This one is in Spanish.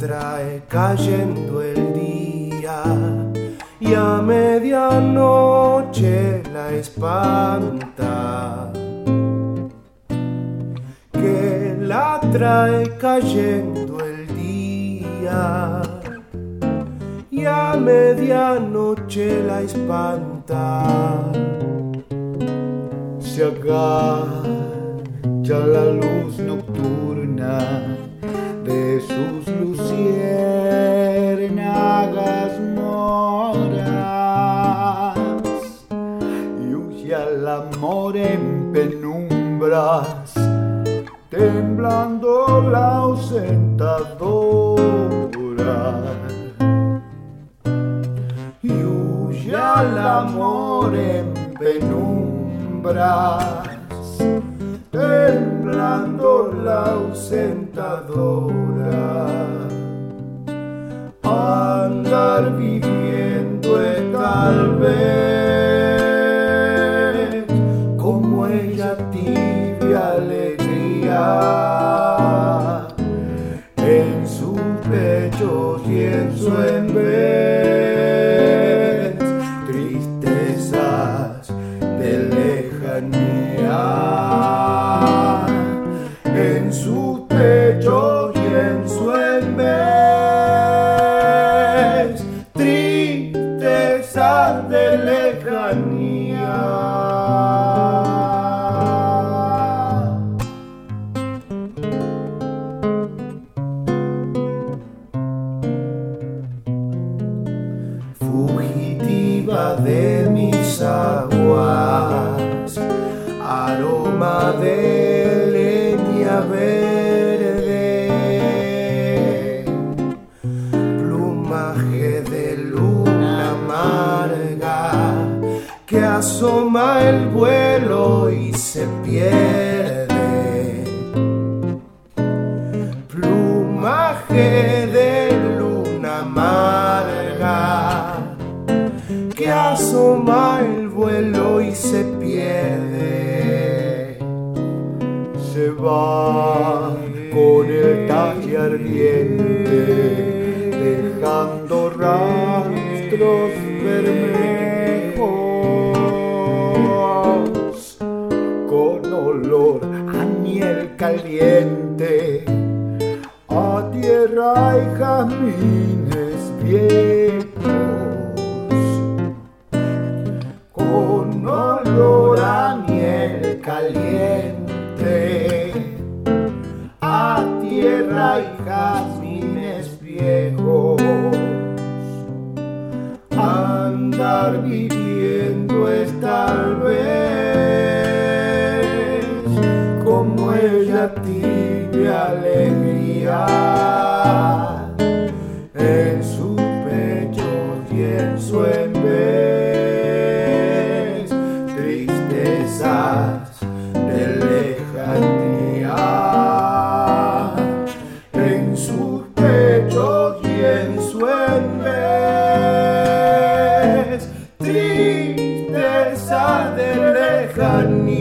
trae cayendo el día y a medianoche la espanta que la trae cayendo el día y a medianoche la espanta. Se agacha la luz nocturna de sus amor en penumbras, temblando la ausentadora. Y huye al amor en penumbras, temblando la ausentadora. Andar viviendo tal vez en sus pechos y en su en vez tristezas de lejanía. En sus pechos y en su en vez tristezas de lejanía aguas, aroma de leña verde, plumaje de luna amarga que asoma el vuelo y se pierde. Plumaje de asoma el vuelo y se pierde. Se va con el talle ardiente, dejando rastros bermejos con olor a miel caliente, a tierra y jazmines viejos, Viviendo es tal vez como ella tibia alegría vez tristeza de lejanía